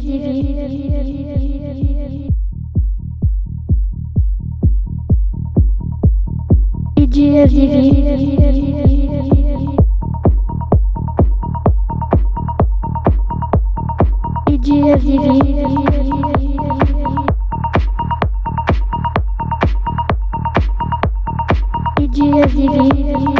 TV. EGF TV. EGF TV. EGF TV.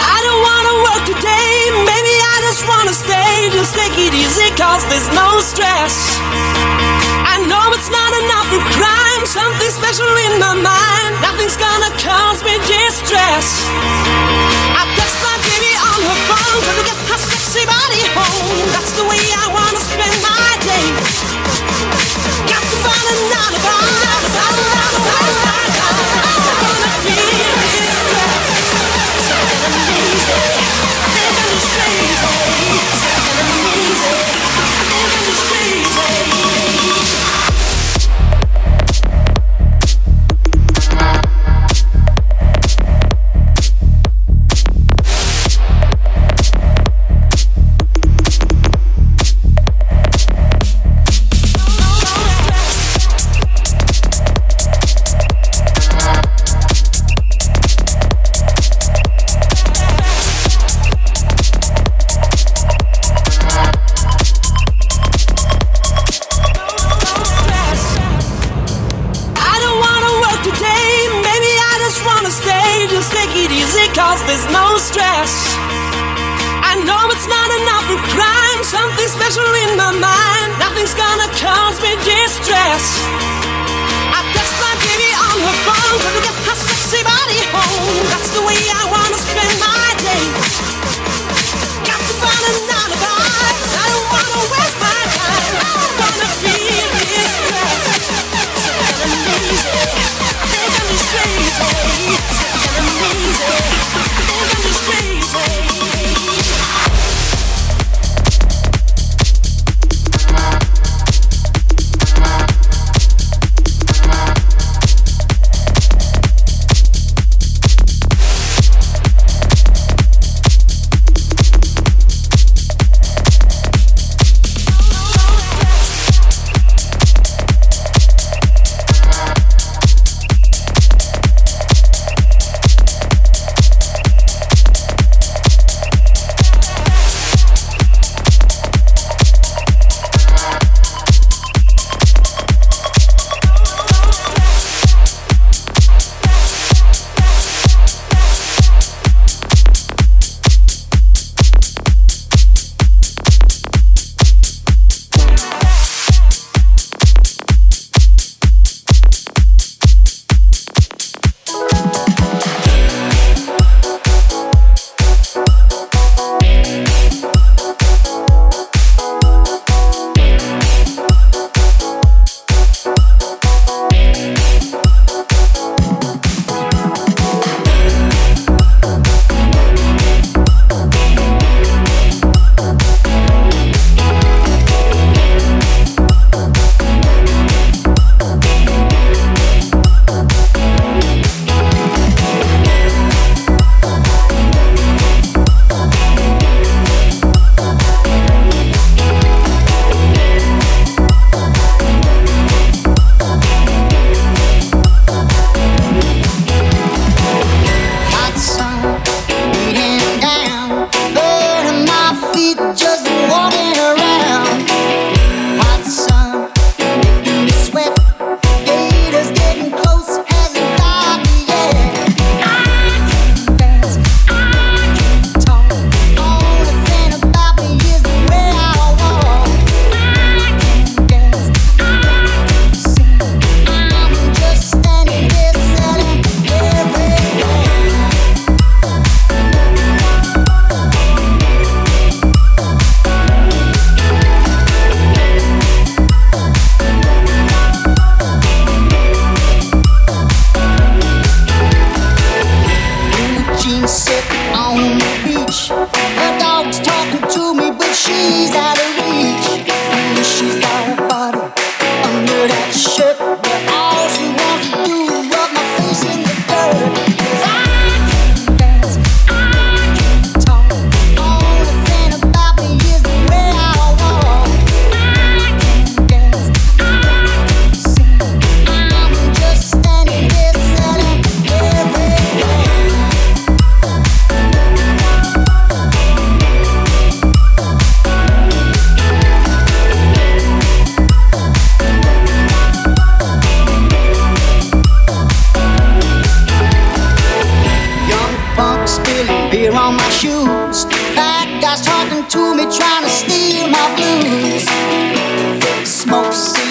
I don't wanna work today, maybe I just wanna stay. Just take it easy, cause there's no stress. I know it's not enough for crime, something special in my mind. Nothing's gonna cause me distress. I text my baby on her phone, trying to get home. That's the way I wanna spend my days. caused me distress. I guess my baby on her phone, couldn't get her sexy body home. That's the way I want.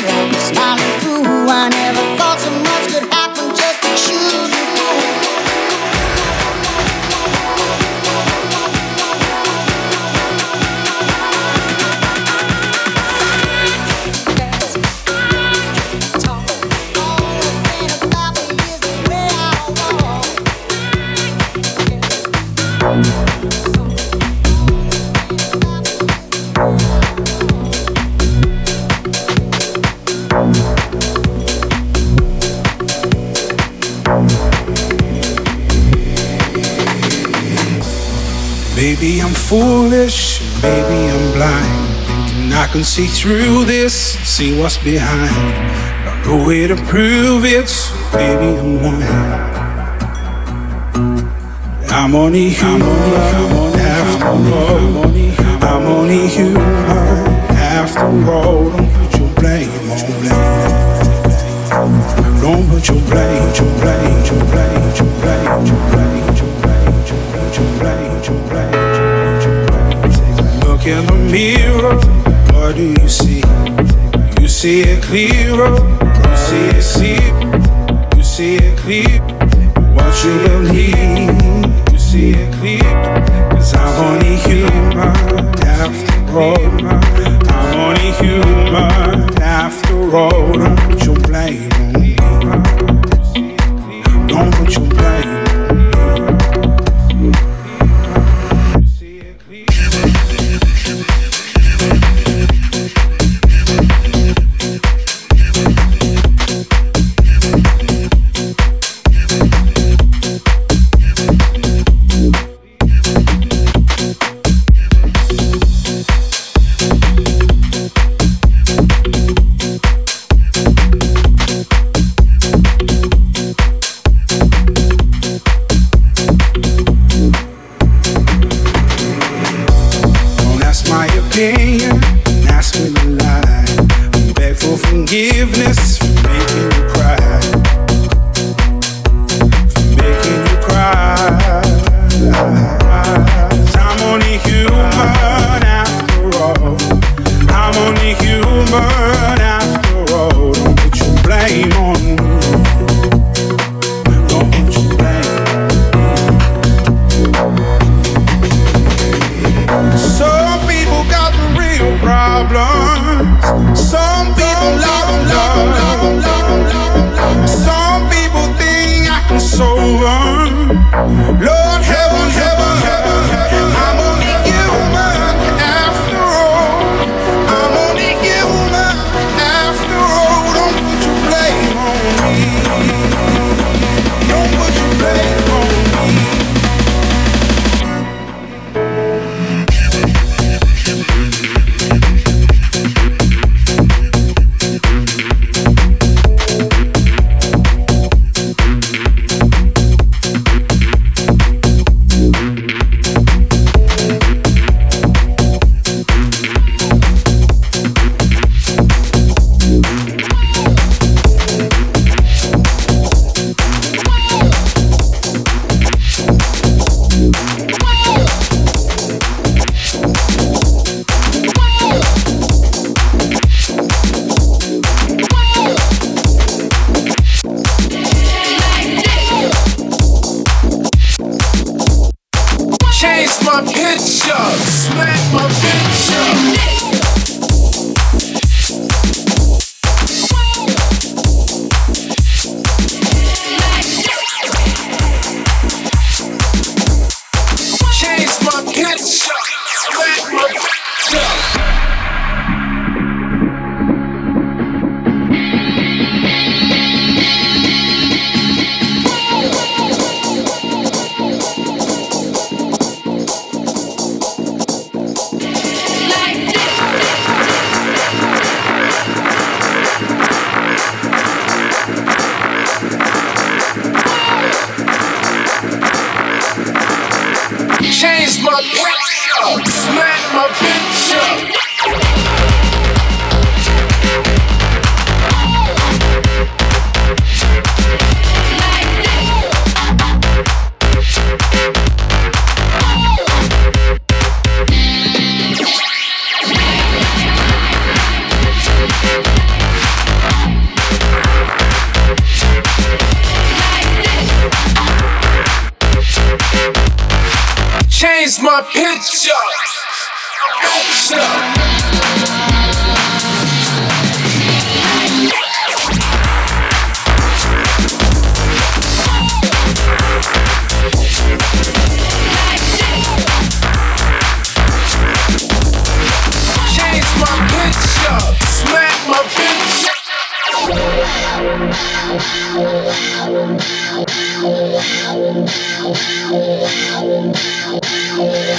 Smiling through, I never thought Maybe I'm foolish, maybe I'm blind. Thinking I can see through this, see what's behind. Got no way to prove it, so baby, I'm lying. I'm only human, I'm only after all. I'm only human after all. Don't put your blame on me. Don't put your blame, your blame, your blame. In the mirror, what do you see? You see it clearer, you see it see, you see it clear. What you believe, you see it clear. Cause I'm only human after all. I'm only human after all. my picture. up. Smack my bitch up. Ordinary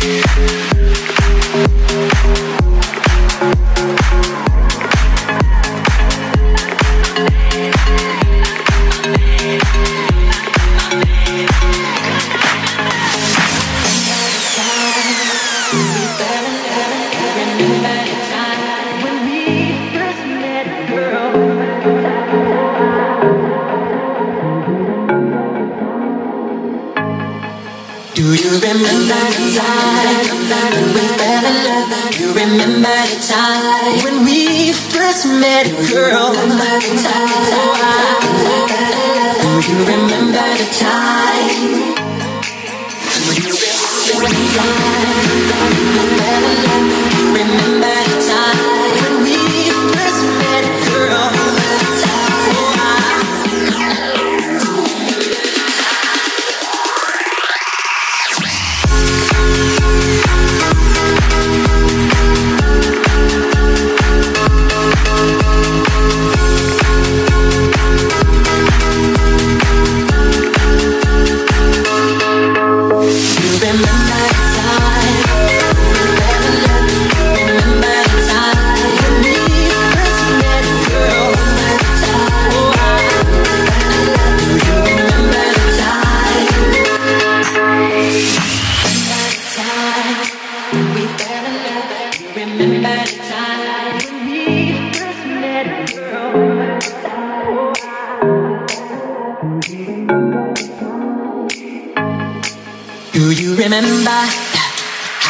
Do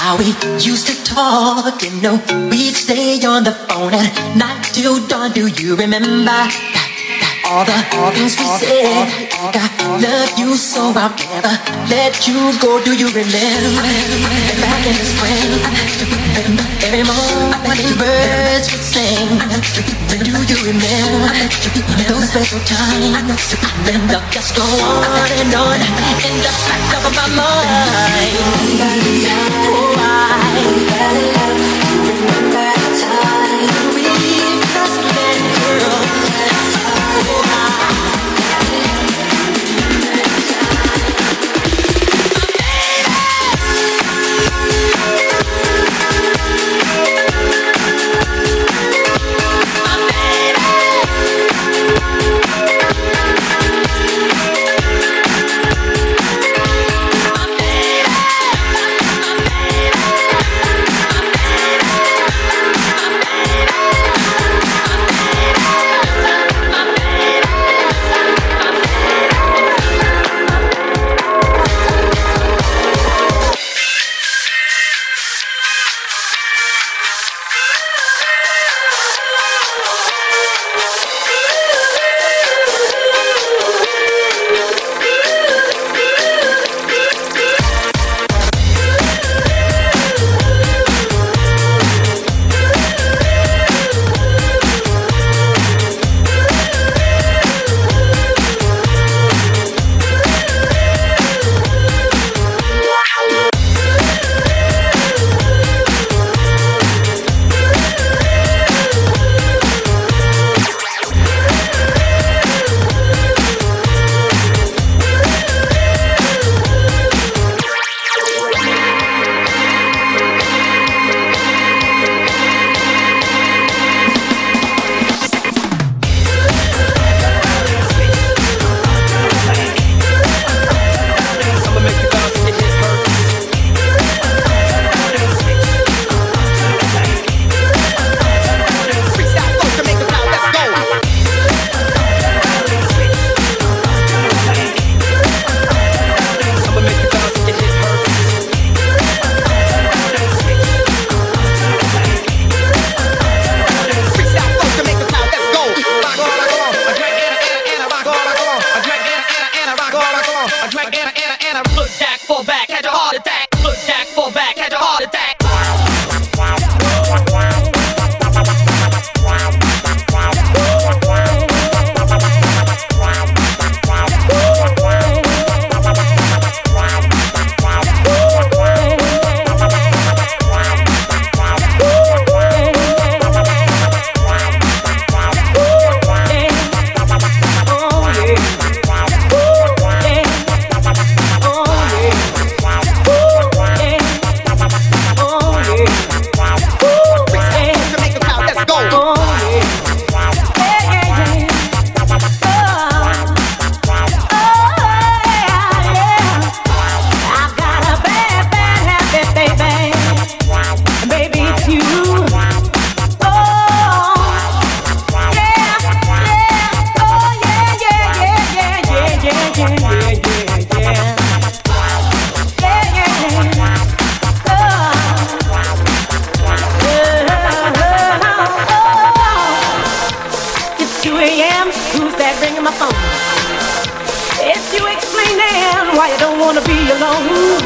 how we used to talk? You know, we'd stay on the phone at night till dawn. Do you remember all the things we said? I love you so I'll never let you go. Do you remember back in the spring? Every morning birds would sing. Do you remember those special times? When the just go on and on in the back of my mind. Oh, I remember wanna be alone.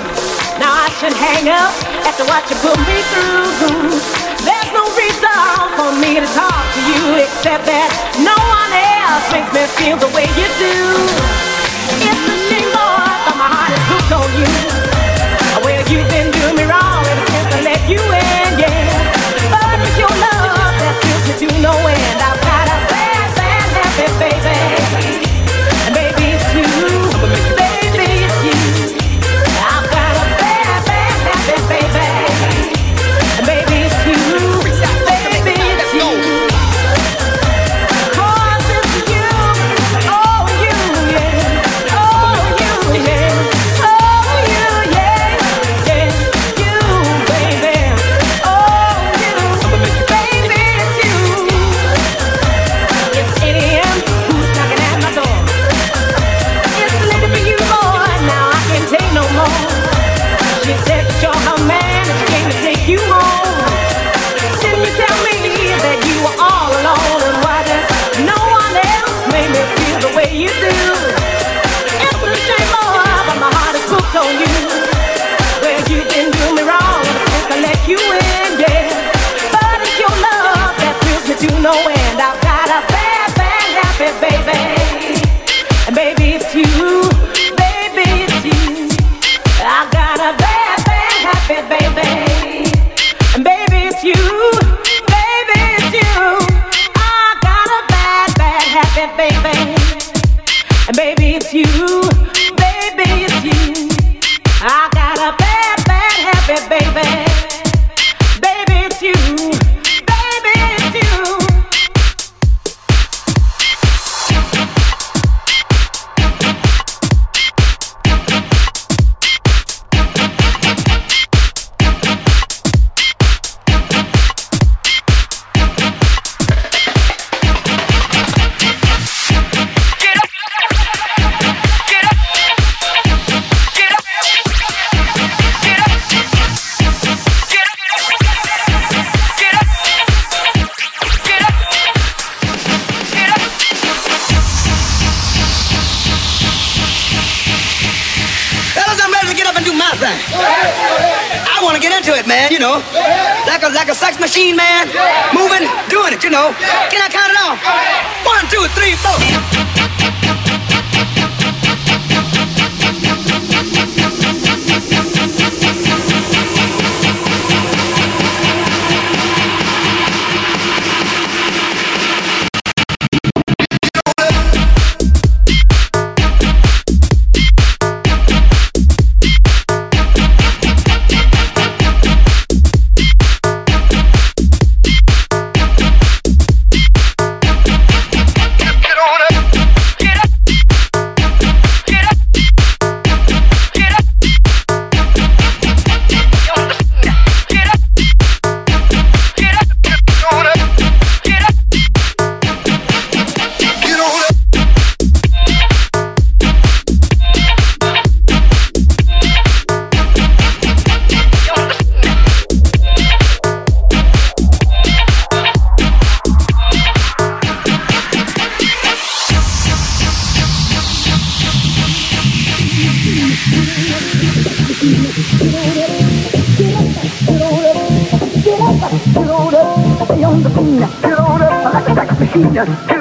Now I should hang up after what you put me through. There's no reason for me to talk to you except that no one else makes me feel the way you do. It's a shame, boy, that my heart is hooked on you. Well, you've been doing me wrong ever since I let you in, yeah. But it's your love that feels me to no end. I you. chiquillos.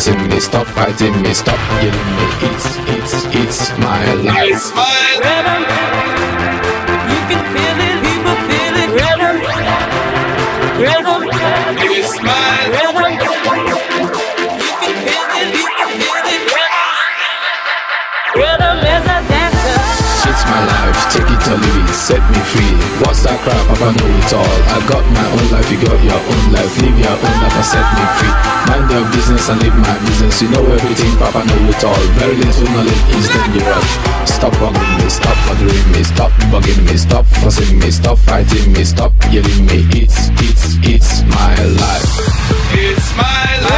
Cause me stop fighting me, stop killing me. It's, it's, it's my life. It's my rhythm You can feel it, feel it. Rhythm. Rhythm. It's my rhythm. You can feel it, feel it. Rhythm is a dancer. It's my life, take it or leave it, set me free. What's that crap, I know it all. I got my own life, you got your own life, live your own and set me free. Mind your business and leave my business. You know everything, Papa know it all. Very little knowledge is dangerous. Stop bugging me, stop bothering me Stop bugging me, stop fussing me Stop fighting me, stop yelling me. It's, it's, it's my life. It's my life.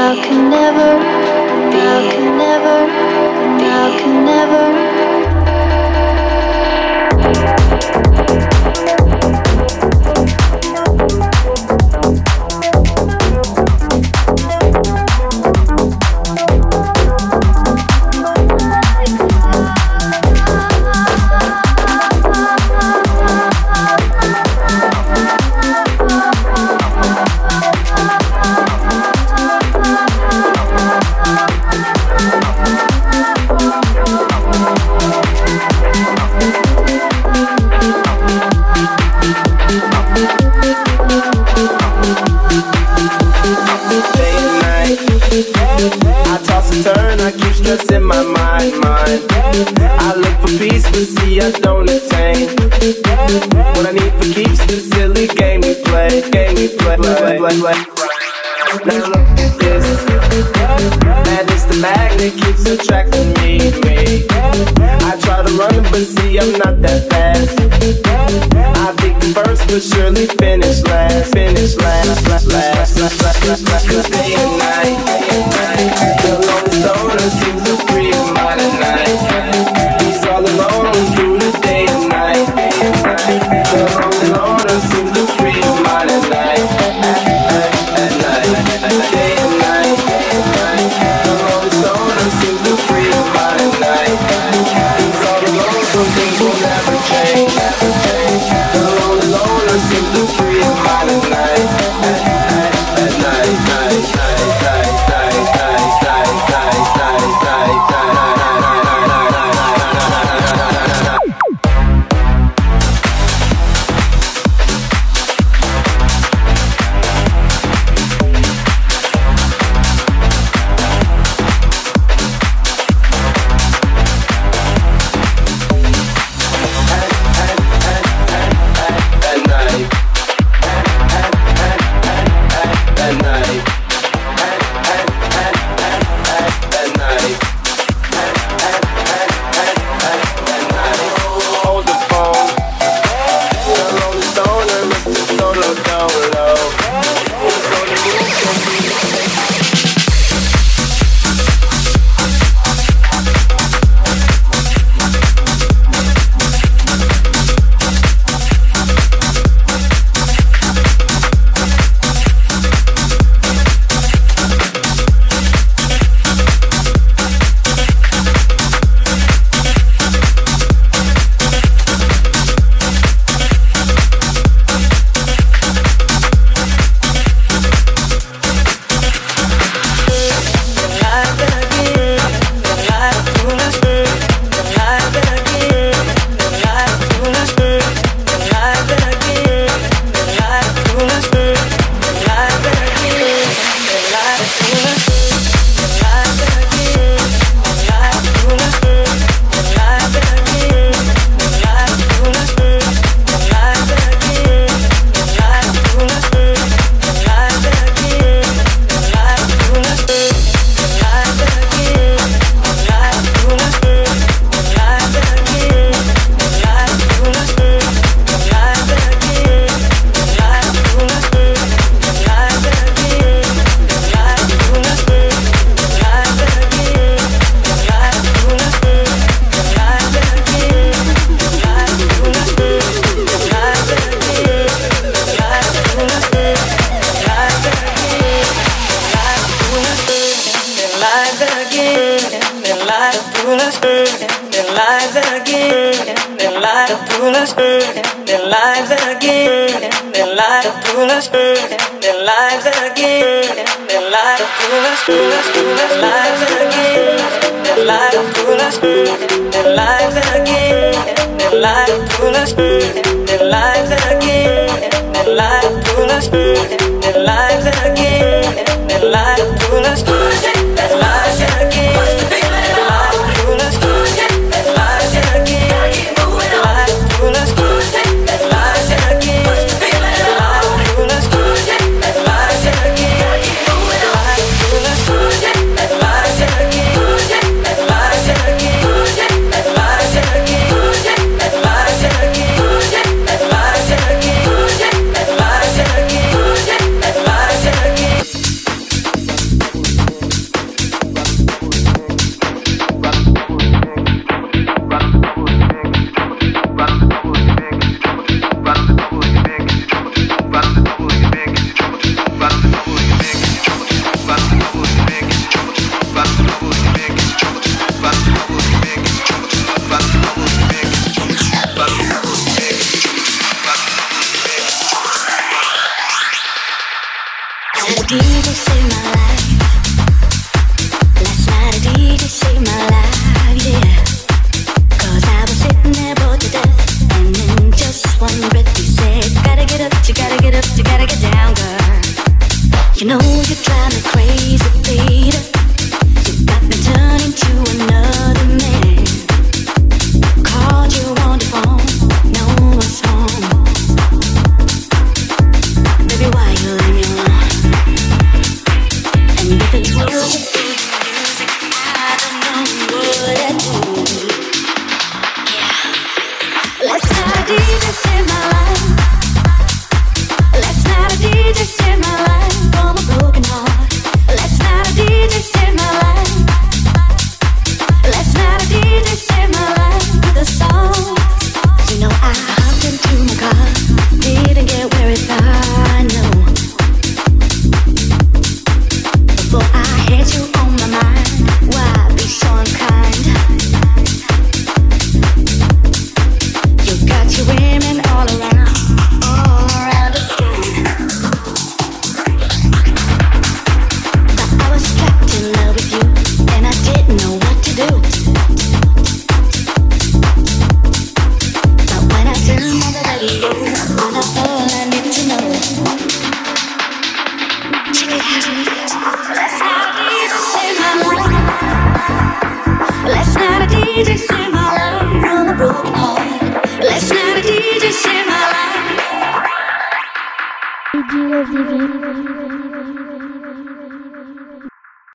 I can never be, I can never be, I can never.